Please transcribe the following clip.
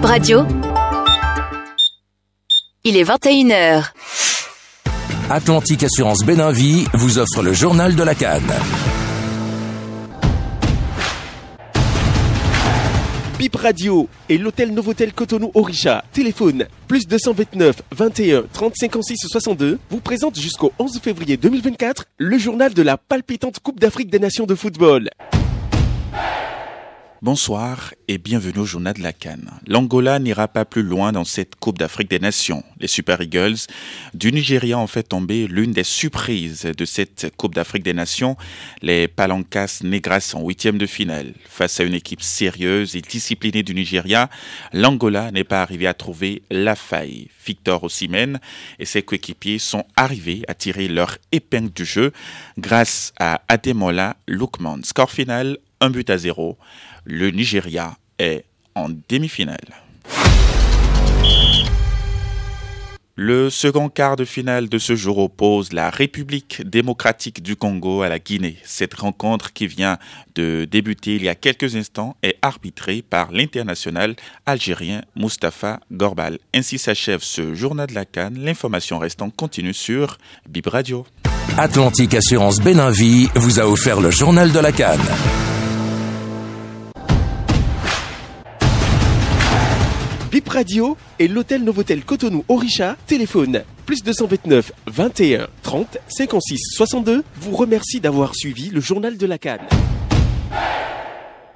Bib Radio. Il est 21h. Atlantique Assurance Béninvie vous offre le journal de la Cannes. Bip Radio et l'hôtel Novotel Cotonou Orisha, téléphone plus 229 21 30 56 62, vous présente jusqu'au 11 février 2024 le journal de la palpitante Coupe d'Afrique des Nations de football. Bonsoir et bienvenue au journal de la Cannes. L'Angola n'ira pas plus loin dans cette Coupe d'Afrique des Nations. Les Super Eagles du Nigeria ont fait tomber l'une des surprises de cette Coupe d'Afrique des Nations, les Palancas Negras en huitième de finale. Face à une équipe sérieuse et disciplinée du Nigeria, l'Angola n'est pas arrivé à trouver la faille. Victor Osimhen et ses coéquipiers sont arrivés à tirer leur épingle du jeu grâce à Ademola Lookman. Score final, un but à zéro le Nigeria est en demi-finale. Le second quart de finale de ce jour oppose la République démocratique du Congo à la Guinée. Cette rencontre qui vient de débuter il y a quelques instants est arbitrée par l'international algérien Mustapha Gorbal. Ainsi s'achève ce journal de la Cannes. L'information restant continue sur Bib Radio. Atlantique Assurance Béninvie vous a offert le journal de la Cannes. Bip Radio et l'hôtel Novotel Cotonou Orisha, téléphone plus 229 21 30 56 62, vous remercie d'avoir suivi le journal de la Cannes.